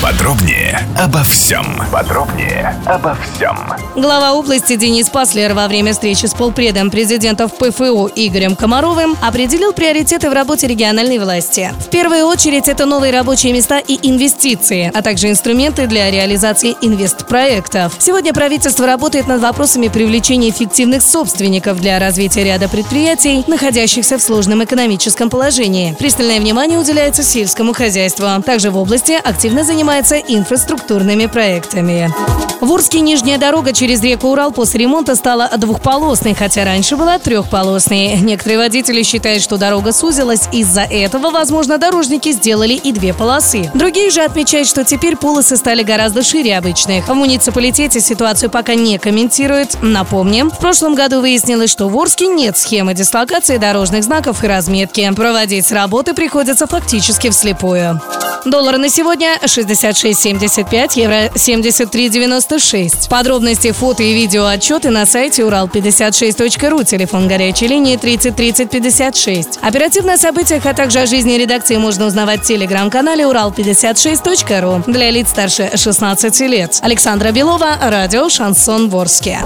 Подробнее обо всем. Подробнее обо всем. Глава области Денис Паслер во время встречи с полпредом президентов ПФО Игорем Комаровым определил приоритеты в работе региональной власти. В первую очередь это новые рабочие места и инвестиции, а также инструменты для реализации инвестпроектов. Сегодня правительство работает над вопросами привлечения эффективных собственников для развития ряда предприятий, находящихся в сложном экономическом положении. Пристальное внимание уделяется сельскому хозяйству. Также в области активно занимается инфраструктурными проектами. В Урске нижняя дорога через реку Урал после ремонта стала двухполосной, хотя раньше была трехполосной. Некоторые водители считают, что дорога сузилась. Из-за этого, возможно, дорожники сделали и две полосы. Другие же отмечают, что теперь полосы стали гораздо шире обычных. В муниципалитете ситуацию пока не комментируют. Напомним, в прошлом году выяснилось, что в Орске нет схемы дислокации дорожных знаков и разметки. Проводить работы приходится фактически вслепую. Доллар на сегодня 66.75, евро 73.96. Подробности, фото и видео отчеты на сайте урал56.ру, телефон горячей линии 30 30 56. Оперативно о событиях, а также о жизни редакции можно узнавать в телеграм-канале урал56.ру для лиц старше 16 лет. Александра Белова, радио «Шансон Ворске».